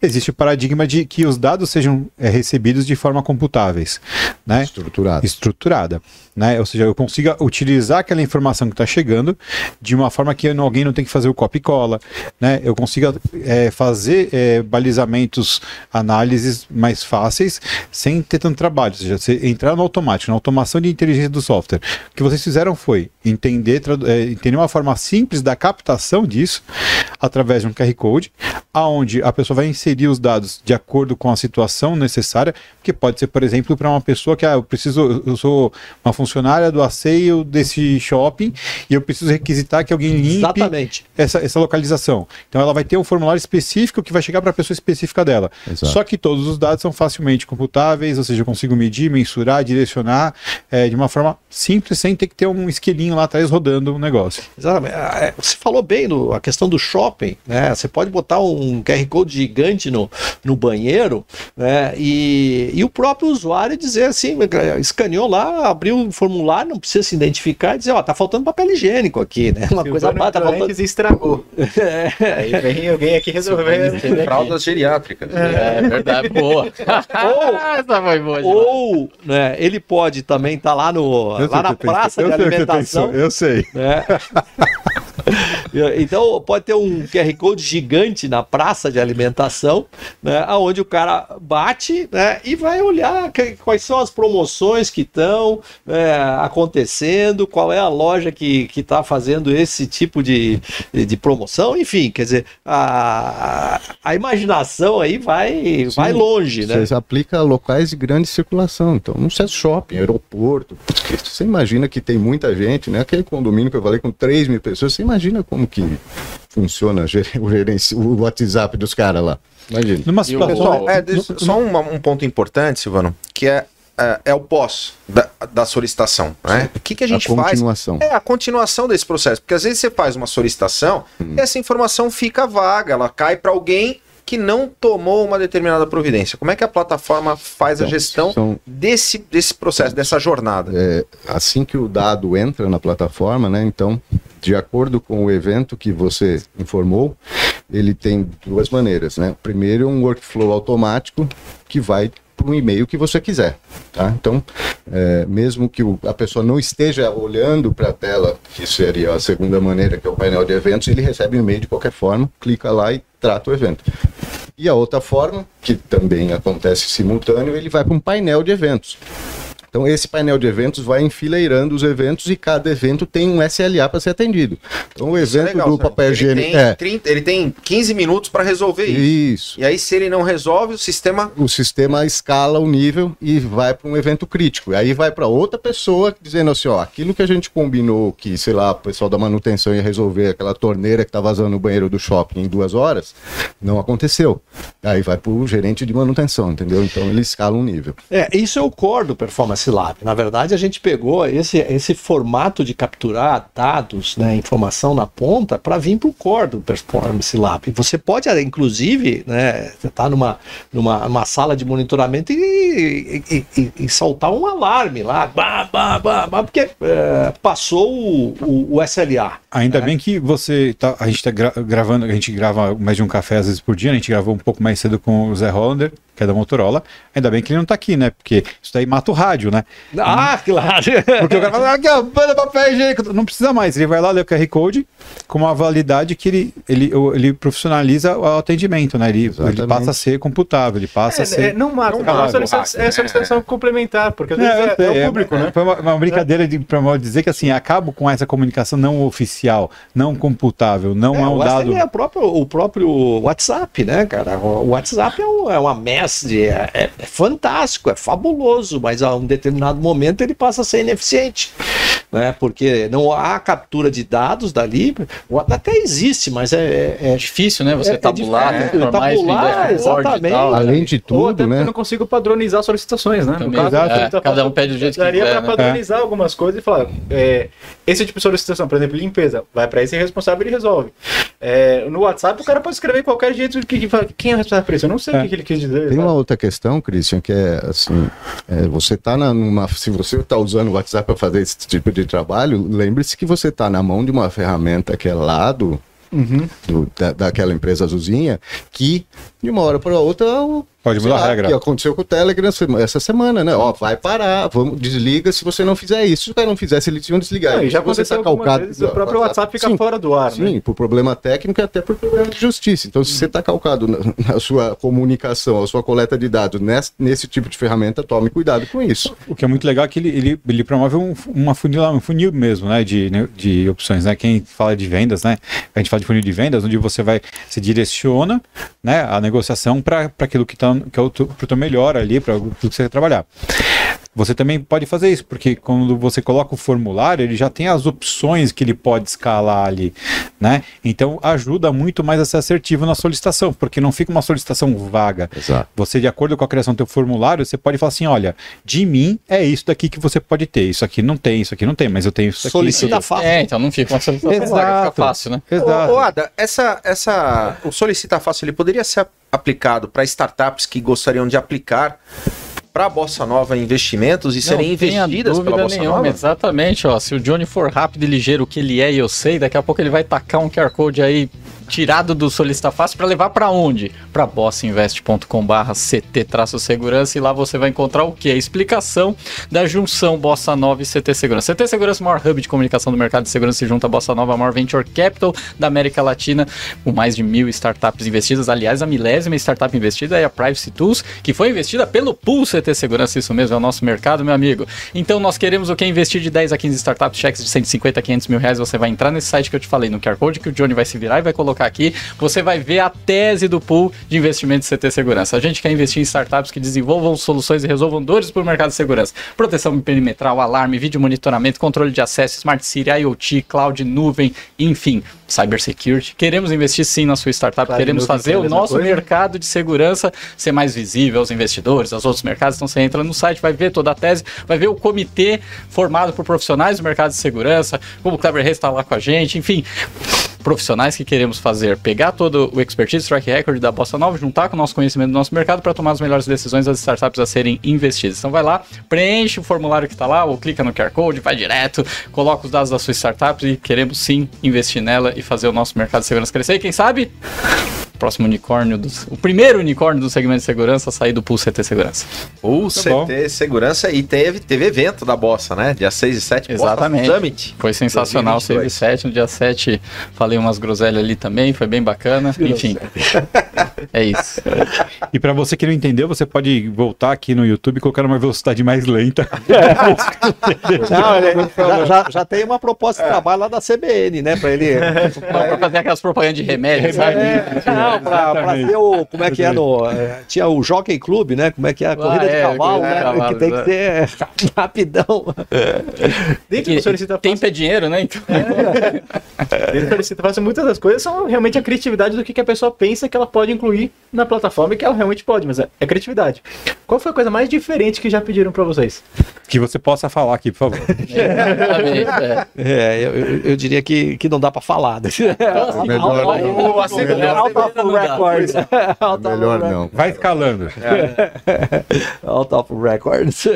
existe o paradigma de que os dados sejam é, recebidos de forma computáveis, né? Estruturada. Estruturada. Né? Ou seja, eu consiga utilizar aquela informação que está chegando de uma forma que alguém não tem que fazer o copy e cola, né? Eu consiga é, fazer é, balizamentos, análises mais fáceis sem ter tanto trabalho. Ou seja, você entrar no automático, na automação de inteligência do software. O que vocês fizeram foi entender, é, entender uma forma simples da captação disso através de um QR Code, aonde a pessoa vai inserir os dados de acordo com a situação necessária, que pode ser, por exemplo, para uma pessoa que ah, eu preciso, eu sou uma funcionária do asseio desse shopping e eu preciso requisitar que alguém limpe Exatamente. Essa, essa localização. Então ela vai ter um formulário específico que vai chegar para a pessoa específica dela. Exato. Só que todos os dados são facilmente computáveis, ou seja, eu consigo medir, mensurar, direcionar é, de uma forma simples, sem ter que ter um esquilinho lá atrás rodando o um negócio. Exatamente. Ah, é, você falou bem no, a questão do shopping, né? Você pode botar um QR Code gigante no, no banheiro, né? E, e o próprio usuário dizer assim, escaneou lá, abriu o formulário, não precisa se identificar e dizer, ó, tá faltando papel higiênico aqui, né? Uma coisa bata, tá faltando... estragou. é. Aí vem alguém aqui resolver. Fraldas geriátricas. É, é verdade, boa. ou, Essa foi boa. Ou, né, ele pode também estar tá lá, no, lá na praça de alimentação. Eu sei. Né? então pode ter um QR Code gigante na praça de alimentação, né, onde o cara bate né, e vai olhar que, quais são as promoções que estão né, acontecendo, qual é a loja que está fazendo esse tipo de, de promoção, enfim, quer dizer, a, a imaginação aí vai, Sim, vai longe. Né? Você aplica a locais de grande circulação, então não sei shopping, aeroporto, você imagina que tem muita gente, né? Aquele condomínio que eu falei com 3 mil pessoas, você imagina como que funciona o, o WhatsApp dos caras lá. Imagina. Numa Pessoal, é, só um, um ponto importante, Silvano, que é é, é, o pós da, da solicitação. Né? O que, que a gente a continuação. faz? É a continuação desse processo. Porque às vezes você faz uma solicitação hum. e essa informação fica vaga, ela cai para alguém que não tomou uma determinada providência. Como é que a plataforma faz então, a gestão são, desse, desse processo, dessa jornada? É, assim que o dado entra na plataforma, né? Então, de acordo com o evento que você informou, ele tem duas maneiras, né? Primeiro, um workflow automático que vai para um e-mail que você quiser. Tá? Então, é, mesmo que o, a pessoa não esteja olhando para a tela, que seria a segunda maneira, que é o painel de eventos, ele recebe um e-mail de qualquer forma, clica lá e trata o evento. E a outra forma, que também acontece simultâneo, ele vai para um painel de eventos. Então esse painel de eventos vai enfileirando os eventos e cada evento tem um SLA para ser atendido. Então o Isso é evento legal, do papel ele higiênico tem, é 30 ele tem 15 minutos para resolver isso. isso. E aí, se ele não resolve, o sistema. O sistema escala o nível e vai para um evento crítico. E aí vai para outra pessoa dizendo assim, ó, aquilo que a gente combinou que, sei lá, o pessoal da manutenção ia resolver aquela torneira que tá vazando no banheiro do shopping em duas horas, não aconteceu. Aí vai para o gerente de manutenção, entendeu? Então ele escala um nível. É, isso é o core do Performance Na verdade, a gente pegou esse, esse formato de capturar dados, né, informação na ponta, para vir para o core do Performance Lab. Você pode, inclusive, né, você tá numa, numa uma sala de monitoramento e, e, e, e soltar um alarme lá, bah, bah, bah, bah, porque é, passou o, o, o SLA. Ainda bem que você tá, a gente tá gra- gravando, a gente grava mais de um café às vezes por dia, né? a gente gravou um pouco mais cedo com o Zé Hollander, que é da Motorola. Ainda bem que ele não tá aqui, né? Porque isso daí mata o rádio, né? Ah, claro! Porque o cara fala, aqui, ó, manda papel higiênico. Não precisa mais. Ele vai lá, lê o QR Code com uma validade que ele, ele, ele profissionaliza o atendimento, né? Ele, ele passa a ser computável, ele passa a É, ser. é, não mata, Não é, uma mata, solicitação, é solicitação complementar, porque É, é, é é, o público, é, né? Foi uma, uma brincadeira de, pra dizer que assim, acabo com essa comunicação não oficial, não computável, não é, É, um o dado. É o próprio, o próprio WhatsApp, né, cara? O WhatsApp é, um- é uma é, é- é fantástico, é fabuloso, mas a um determinado momento ele passa a ser ineficiente. Né? Porque não há captura de dados dali, o até existe, mas é, é- É difícil, né? Você É- é tabular, difícil, transformar isso em tabular, exatamente. tal. Além de Ou até tudo, porque eu né? não consigo padronizar solicitações, né? No Também, caso, é, tá cada um pede do jeito que daria pra né? padronizar algumas coisas e falar, é, esse tipo de solicitação, por exemplo, limpeza, vai pra esse responsável e ele resolve. É, no WhatsApp o cara pode escrever de qualquer jeito que, que fala, quem é o responsável por isso? Eu não sei É. o que, ele quis dizer. Tem uma outra questão, Christian, que é assim, é, você tá na, numa, se você está usando o WhatsApp para fazer esse tipo de trabalho, lembre-se que você está na mão de uma ferramenta que é lá do, Uhum. do- da, daquela empresa azulzinha, que de uma hora para outra o- Pode mudar a lá, regra. que aconteceu com o Telegram essa semana, né? Ó, vai parar, vamos, desliga se você não fizer isso. Se o cara não fizesse, eles iam desligar. Não, e já Se você tá calcado- vezes, o próprio WhatsApp fica Sim, fora do ar, Sim, né? por problema técnico e até por problema de justiça. Então, se você está calcado na, na sua comunicação, a sua coleta de dados nesse, nesse tipo de ferramenta, tome cuidado com isso. O que é muito legal é que ele, ele, ele promove um, uma funil, um funil mesmo, né? De, né, de opções, né? Quem fala de vendas, né? A gente fala de funil de vendas, onde você vai, se direciona né, a negociação para aquilo que, tá, que é o teu melhor ali, para o que você quer trabalhar. Você também pode fazer isso, porque quando você coloca o formulário, ele já tem as opções que ele pode escalar ali, né? Então ajuda muito mais a ser assertivo na solicitação, porque não fica uma solicitação vaga. Exato. Você, de acordo com a criação do teu formulário, você pode falar assim, olha, de mim é isso daqui que você pode ter. Isso aqui não tem, isso aqui não tem, mas eu tenho isso aqui. solicita isso fácil. É, então não fica uma solicitação vaga, fica fácil, né? Exato. Ô, ô, Ada, essa, essa, o Solicita Fácil ele poderia ser aplicado para startups que gostariam de aplicar para a Bossa Nova investimentos e serem não tenha investidas pela Bossa nenhuma, Nova? exatamente, ó. Se o Johnny for rápido e ligeiro, o que ele é e eu sei, daqui a pouco ele vai tacar um QR Code aí tirado do Solicita Fácil para levar para onde? Para bossainvest.com/ct-segurança e lá você vai encontrar o que? A explicação da junção Bossa Nova e CT Segurança. CT Segurança, o maior hub de comunicação do mercado de segurança, se junta a Bossa Nova, a maior venture capital da América Latina, com mais de mil startups investidas. Aliás, a milésima startup investida é a Privacy Tools, que foi investida pelo Pool CT Segurança, isso mesmo, é o nosso mercado, meu amigo. Então nós queremos o que? Investir de 10 a 15 startups, cheques de 150 a 500 mil reais. Você vai entrar nesse site que eu te falei, no QR Code, que o Johnny vai se virar e vai colocar aqui. Você vai ver a tese do pool de investimento de CT Segurança. A gente quer investir em startups que desenvolvam soluções e resolvam dores para o mercado de segurança. Proteção perimetral, alarme, vídeo monitoramento, controle de acesso, Smart City, IoT, cloud, nuvem, enfim, cybersecurity. Queremos investir sim na sua startup, Claro, queremos fazer o nosso coisa. mercado de segurança ser mais visível aos investidores, aos outros mercados. Então você entra no site, vai ver toda a tese, vai ver o comitê formado por profissionais do mercado de segurança, como o Clever Reis está lá com a gente, enfim profissionais que queremos fazer, pegar todo o expertise, track record da Bossa Nova, juntar com o nosso conhecimento do nosso mercado para tomar as melhores decisões das startups a serem investidas. Então vai lá, preenche o formulário que está lá, ou clica no QR Code, vai direto, coloca os dados da sua startup e queremos sim investir nela e fazer o nosso mercado de segurança crescer. E quem sabe? Próximo unicórnio, do, o primeiro unicórnio do segmento de segurança a sair do Pool CT Segurança. O bom. CT Segurança e teve, teve evento da Bossa, né? Dia 6 e 7, Exatamente. Bossa Summit. Foi sensacional, 6 e 2022. 7. No dia 7 falei umas groselhas ali também, foi bem bacana. Enfim, é isso. E pra você que não entendeu, você pode voltar aqui no YouTube e colocar numa velocidade mais lenta. Não, ele já, já, já tem uma proposta de trabalho lá da CBN, né? Pra ele. Pra fazer aquelas propagandas de remédio, sabe? É, não, pra, pra ser o. Como é que é no. é, tinha o Jockey Club, né? Como é que é? A corrida de é, cavalo, de né? cavalo, que tem que ser rapidão. Dentro do solicita Tempo é dinheiro, né? Então, Dentro do solicita fácil, muitas das coisas são realmente a criatividade do que, que a pessoa pensa que ela pode incluir na plataforma e que ela realmente pode, mas é, é criatividade. Qual foi a coisa mais diferente que já pediram pra vocês? que você possa falar aqui, por favor. exatamente, é. É, eu, eu, eu diria que, que não dá pra falar. Né? melhor Ó, não. Dá. records. Of Melhor não. Vai escalando. Out of records.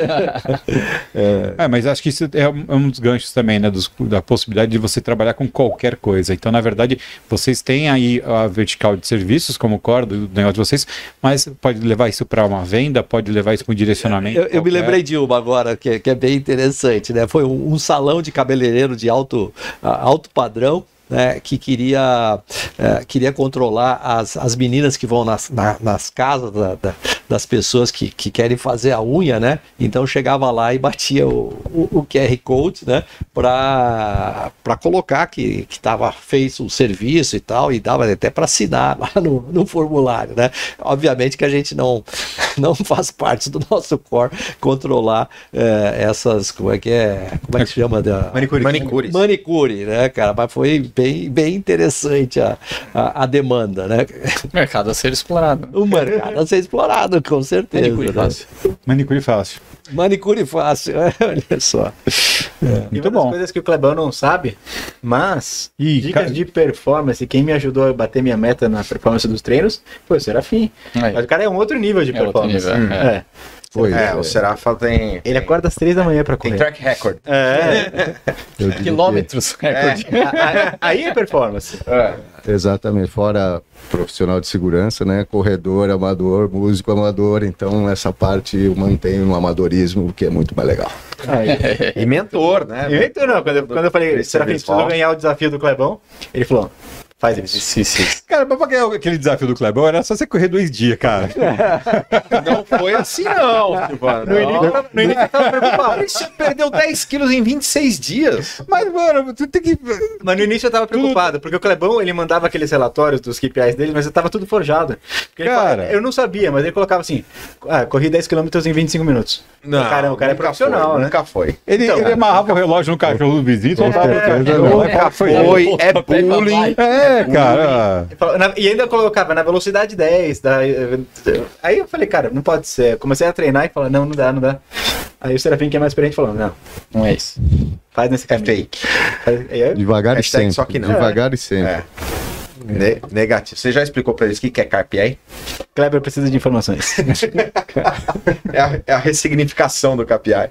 É, mas acho que isso é um é um dos ganchos também, né? dos- da possibilidade de você trabalhar com qualquer coisa. Então, na verdade, vocês têm aí a vertical de serviços como core do negócio de vocês, mas pode levar isso para uma venda, pode levar isso para um direcionamento. Eu, eu me lembrei de uma agora, que, que é bem interessante, né? Foi um, um salão de cabeleireiro de alto, alto padrão. Né, que queria, eh, queria controlar as, as meninas que vão nas, na- nas casas da- da- das pessoas que, que querem fazer a unha, né? Então chegava lá e batia o, o, o QR Code, né? Para colocar que estava feito o serviço e tal, e dava até para assinar lá no, no formulário, né? Obviamente que a gente não, não faz parte do nosso core controlar eh, essas, como é que é, como é que chama? Da, Manicure. Manicure, né, cara? Mas foi bem, bem interessante a, a, a demanda, né? Mercado a ser explorado. O mercado a ser explorado, com certeza. Manicure né? fácil. Manicure fácil. Manicure fácil, olha só. E Muito uma das bom. coisas que o Clebão não sabe, mas Ih, dicas cara- de performance, quem me ajudou a bater minha meta na performance dos treinos foi o Serafim. Aí. Mas o cara é um outro nível de É outro performance. nível, é. É. Foi. É, o Serafa tem. Ele acorda às três da manhã pra Tem correr. track record. É. Que- Quilômetros, recorde. A- a- Aí é performance. Exatamente, fora profissional de segurança, né? Corredor, amador, músico amador, então essa parte eu mantenho no amadorismo, que é muito mais legal. E mentor, né? Eu então não, quando eu, quando eu falei, Christian Serafim, Griswold. preciso ganhar o desafio do Clebão, ele falou, faz exercício. Cara, mas pra ganhar aquele desafio do Clebão era só você correr dois dias, cara. Não foi assim, não, Silvano. No início, eu tava- no início eu tava preocupado. Você perdeu 10 quilos em 26 dias. Mas, mano, tu tem que. Mas no início eu tava preocupado, porque o Clebão, ele mandava aqueles relatórios dos KPIs dele, mas eu tava tudo forjado. Porque ele Cara. fala- eu não sabia, mas ele colocava assim, ah, corri 10km em 25 minutos. Caramba, o cara é profissional, foi, né? Nunca foi. Ele, Então, ele amarrava o relógio no cachorro do vizinho, soltava o certeza relógio. não. Nunca Foi. É bullying. É, cara. Ele falava- na- E ainda colocava na velocidade 10. Da, aí eu falei, cara, não pode ser. Comecei a treinar e falar, não, não dá, não dá. Aí o Serafim, que é mais experiente, falou, não, Não é isso. faz nesse É caminho. fake. Aí eu- Devagar e sempre. só que não. Devagar e sempre. É. Ne- negativo. Você já explicou pra eles o que é KPI? Kleber precisa de informações. É a, é a ressignificação do KPI.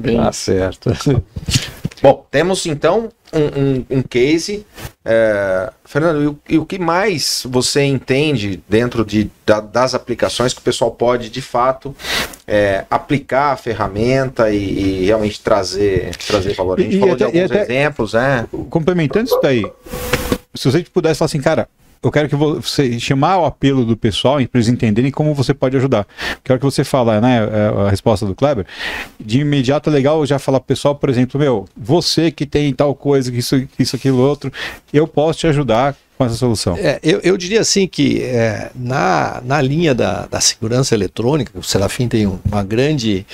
Bem, Tá certo. Bom, temos então um, um- um case. é, Fernando, e o, e o que mais você entende dentro de, da- das aplicações que o pessoal pode, de fato, é, aplicar a ferramenta e, e realmente trazer, trazer valor? A gente E- falou de até- e alguns até- exemplos, né? Complementando isso daí, se você pudesse falar assim, cara, eu quero que você chamar o apelo do pessoal para eles entenderem como você pode ajudar. Quero que você fala, né, é, a resposta do Kleber, de imediato é legal já falar pessoal, por exemplo, meu, você que tem tal coisa, isso, isso, aquilo, outro, eu posso te ajudar com essa solução. É, eu, eu diria assim que é, na, na linha da, da segurança eletrônica, o Serafim tem um- uma grande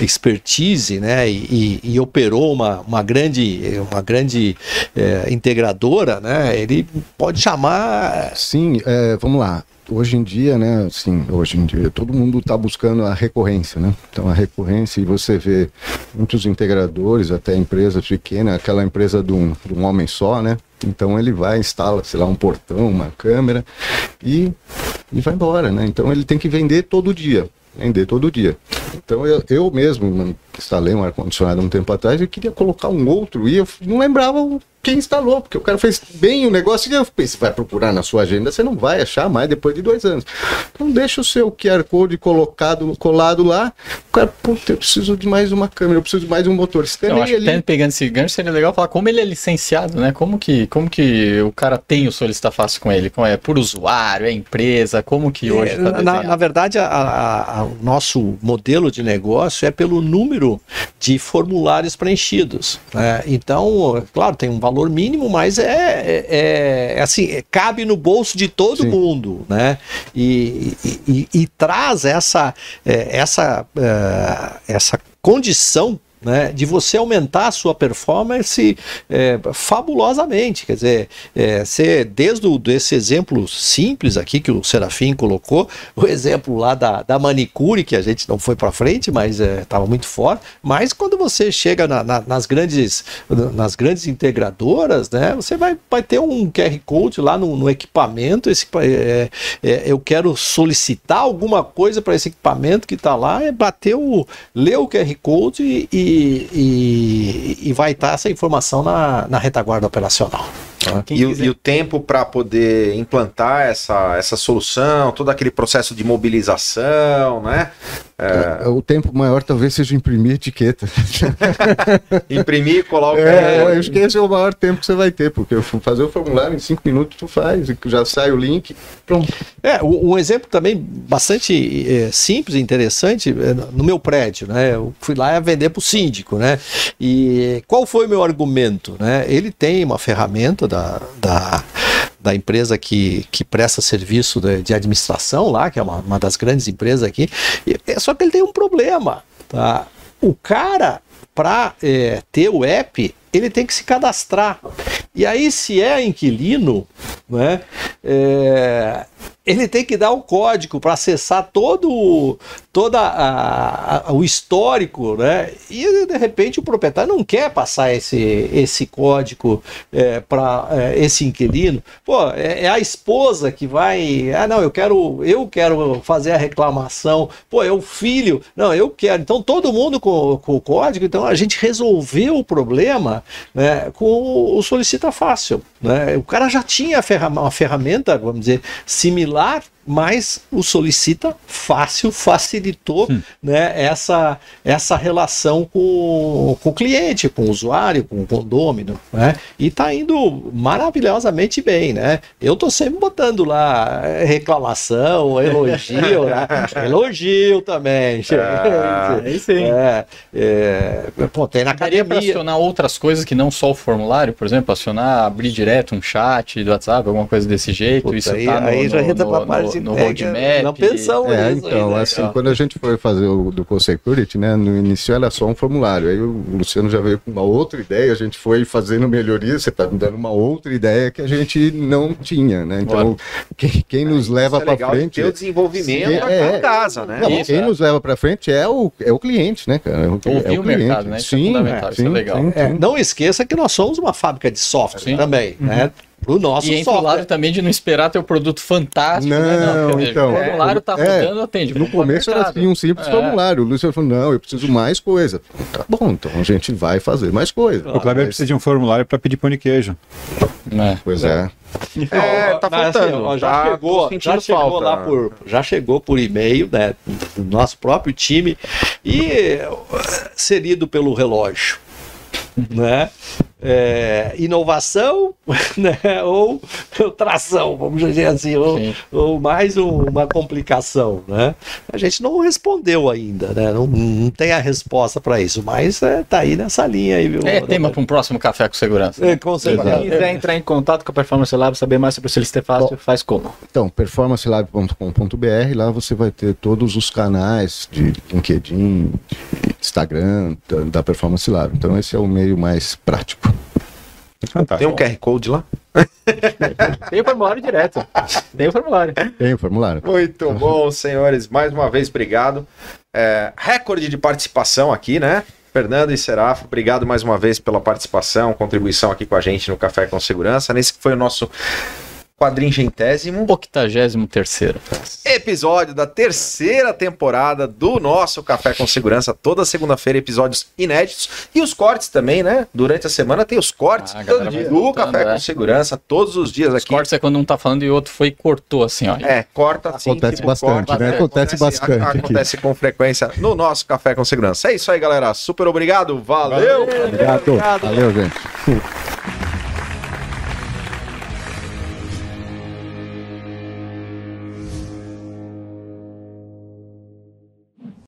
expertise, né, e, e- e operou uma, uma grande, uma grande é, integradora, né, ele pode chamar Sim, é, vamos lá. Hoje em dia, né, assim, hoje em dia, todo mundo está buscando a recorrência, né? Então, a recorrência, e você vê muitos integradores, até empresas pequenas, aquela empresa de um, de um homem só, né? Então, ele vai, instala, sei lá, um portão, uma câmera e, e vai embora, né? Então, ele tem que vender todo dia, vender todo dia. Então, eu, eu mesmo, instalei um ar-condicionado um tempo atrás e queria colocar um outro e eu não lembrava quem instalou, porque o cara fez bem o negócio e eu pensei, vai procurar na sua agenda, você não vai achar mais depois de dois anos. Então deixa o seu QR Code colocado, colado lá, o cara, puta, eu preciso de mais uma câmera, eu preciso de mais um motor. Eu acho que pegando esse gancho seria legal falar como ele é licenciado, né? Como que, como que o cara tem o solicitar fácil com ele? Como é por usuário, é empresa, como que hoje é, tá na, na, verdade, a, a, a, o nosso modelo de negócio é pelo número de formulários preenchidos. Né? Então, claro, tem um valor mínimo, mas é, é, é assim, é, cabe no bolso de todo Sim. mundo, né? E, e, e, e traz essa, é, essa, é, essa condição né, de você aumentar a sua performance é, fabulosamente. Quer dizer, é, ser, desde o, desse exemplo simples aqui que o Serafim colocou, o exemplo lá da, da manicure, que a gente não foi para frente, mas estava é, muito forte, mas quando você chega na, na, nas, grandes, nas grandes integradoras, né, você vai, vai ter um QR Code lá no, no equipamento, esse, é, é, eu quero solicitar alguma coisa para esse equipamento que está lá, é bater o, ler o QR Code e e, e, vai estar essa informação na, na retaguarda operacional. E, e, o tempo para poder implantar essa, essa solução, todo aquele processo de mobilização, né? É... O tempo maior talvez seja imprimir etiqueta. imprimir, coloca. É, eu acho que esse é o maior tempo que você vai ter, porque fazer o formulário em cinco minutos tu faz, já sai o link, pronto. É, um exemplo também bastante é, simples e interessante, é, no meu prédio, né? Eu fui lá vender para o síndico, né? E qual foi o meu argumento? Né? Ele tem uma ferramenta da, da da empresa que, que presta serviço de, de administração lá, que é uma, uma das grandes empresas aqui. E, é só que ele tem um problema. Tá? O cara, para é, ter o app, ele tem que se cadastrar. E aí, se é inquilino, né, é, ele tem que dar o código para acessar todo toda a, a, o histórico, né? E de repente o proprietário não quer passar esse, esse código é, para é, esse inquilino. Pô, é, é, a esposa que vai. Ah, não, eu quero eu quero fazer a reclamação. Pô, é o filho. Não, eu quero. Então todo mundo com, com o código. Então a gente resolveu o problema né, com o solicita fácil. Né? O cara já tinha uma ferramenta, vamos dizer, similar lot. Mas o solicita fácil facilitou hum. né, essa, essa relação com, com o cliente, com o usuário, com o condômino, né? E está indo maravilhosamente bem, né? Eu estou sempre botando lá reclamação, elogio, né? elogio também. Ah, aí sim. É, é, pô, tem na academia. para acionar outras coisas que não só o formulário, por exemplo, acionar, abrir direto um chat do WhatsApp, alguma coisa desse jeito. Puta, isso aí, tá no, aí já entra para a no, no roadmap. Não pensamos é, Então, aí, né? assim, quando a gente foi fazer o do Co-Security, né, no início era só um formulário. Aí o Luciano já veio com uma outra ideia, a gente foi fazendo melhoria, você está me dando uma outra ideia que a gente não tinha, né? Então, quem, quem nos leva para frente... É o desenvolvimento é, é, casa, né? Não, Isso, quem é. nos leva para frente é o, é o cliente, né, cara? É o, Ouvir é o, cliente. mercado, né? Sim, é, sim, é legal. Sim, sim. não esqueça que nós somos uma fábrica de software também, uhum. né? Pro nosso e entra o lado também de não esperar ter o produto fantástico. Não, né? não então. O formulário tá é, rodando, atende. No começo era assim, um simples é. formulário. O Luciano falou, não, eu preciso mais coisa. Tá bom, então a gente vai fazer mais coisa. O Kleber precisa de um formulário para pedir pão de queijo. É. Pois é. É, tá faltando. Assim, já tá chegou, já chegou lá por, já chegou por e-mail, né, do nosso próprio time e serido pelo relógio, né? É, inovação né, ou tração, vamos dizer assim, ou, ou mais um, uma complicação. Né? A gente não respondeu ainda, né? não, não tem a resposta para isso, mas é, tá aí nessa linha aí, viu? É tema para um próximo café com segurança. É, com certeza. Se quiser entrar em contato com a Performance Lab, saber mais sobre o Solicite Fácil, Bom, faz como? Então, performancelab.com.br, lá você vai ter todos os canais de LinkedIn, de Instagram, da, da Performance Lab. Então, esse é o meio mais prático. Fantástico. Tem um QR Code lá? Tem o formulário direto. Tem o formulário. Tem o formulário. Muito bom, senhores. Mais uma vez, obrigado. É, recorde de participação aqui, né? Fernando e Serafo, obrigado mais uma vez pela participação, contribuição aqui com a gente no Café com Segurança. Nesse que foi o nosso quadringentésimo 83 episódio da terceira temporada do nosso Café com Segurança. Toda segunda-feira, episódios inéditos. E os cortes também, né? Durante a semana tem os cortes Ah, do voltando, Café é. com Segurança, todos os dias Os aqui. cortes é quando um tá falando e o outro foi e cortou assim, ó. É, corta assim. Acontece bastante, corta, né? Acontece bastante. Acontece com frequência no nosso Café com Segurança. É isso aí, galera. Super obrigado. Valeu. Obrigado. Valeu, gente.